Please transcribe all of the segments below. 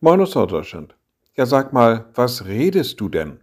Moin aus Norddeutschland. Ja, sag mal, was redest du denn?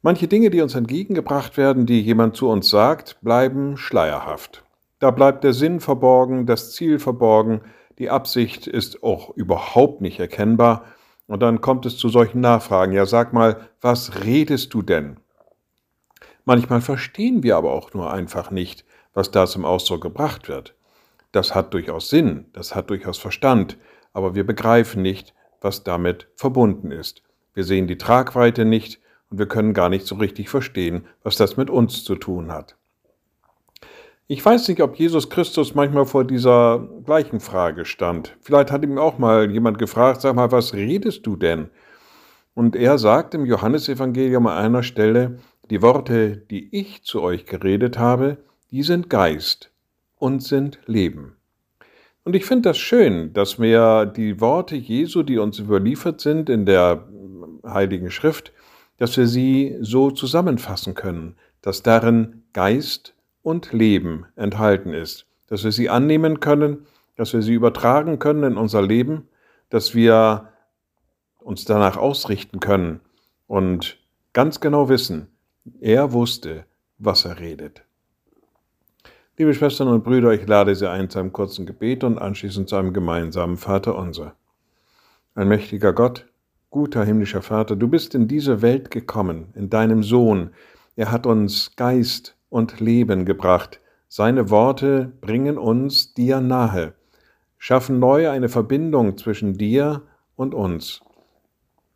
Manche Dinge, die uns entgegengebracht werden, die jemand zu uns sagt, bleiben schleierhaft. Da bleibt der Sinn verborgen, das Ziel verborgen, die Absicht ist auch überhaupt nicht erkennbar. Und dann kommt es zu solchen Nachfragen. Ja, sag mal, was redest du denn? Manchmal verstehen wir aber auch nur einfach nicht, was da zum Ausdruck gebracht wird. Das hat durchaus Sinn, das hat durchaus Verstand, aber wir begreifen nicht, was damit verbunden ist. Wir sehen die Tragweite nicht und wir können gar nicht so richtig verstehen, was das mit uns zu tun hat. Ich weiß nicht, ob Jesus Christus manchmal vor dieser gleichen Frage stand. Vielleicht hat ihm auch mal jemand gefragt, sag mal, was redest du denn? Und er sagt im Johannesevangelium an einer Stelle, die Worte, die ich zu euch geredet habe, die sind Geist und sind Leben. Und ich finde das schön, dass wir die Worte Jesu, die uns überliefert sind in der Heiligen Schrift, dass wir sie so zusammenfassen können, dass darin Geist und Leben enthalten ist, dass wir sie annehmen können, dass wir sie übertragen können in unser Leben, dass wir uns danach ausrichten können und ganz genau wissen, er wusste, was er redet. Liebe Schwestern und Brüder, ich lade Sie ein zu einem kurzen Gebet und anschließend zu einem gemeinsamen Vater unser. Ein mächtiger Gott, guter himmlischer Vater, du bist in diese Welt gekommen, in deinem Sohn. Er hat uns Geist und Leben gebracht. Seine Worte bringen uns dir nahe, schaffen neu eine Verbindung zwischen dir und uns.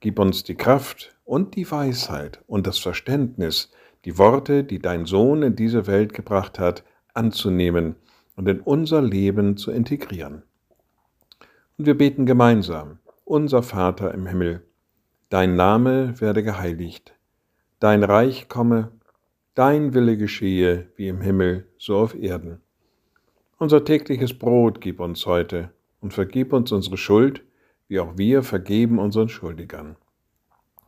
Gib uns die Kraft und die Weisheit und das Verständnis, die Worte, die dein Sohn in diese Welt gebracht hat, anzunehmen und in unser Leben zu integrieren. Und wir beten gemeinsam, unser Vater im Himmel, dein Name werde geheiligt, dein Reich komme, dein Wille geschehe wie im Himmel, so auf Erden. Unser tägliches Brot gib uns heute und vergib uns unsere Schuld, wie auch wir vergeben unseren Schuldigern.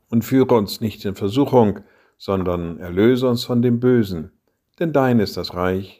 Und führe uns nicht in Versuchung, sondern erlöse uns von dem Bösen, denn dein ist das Reich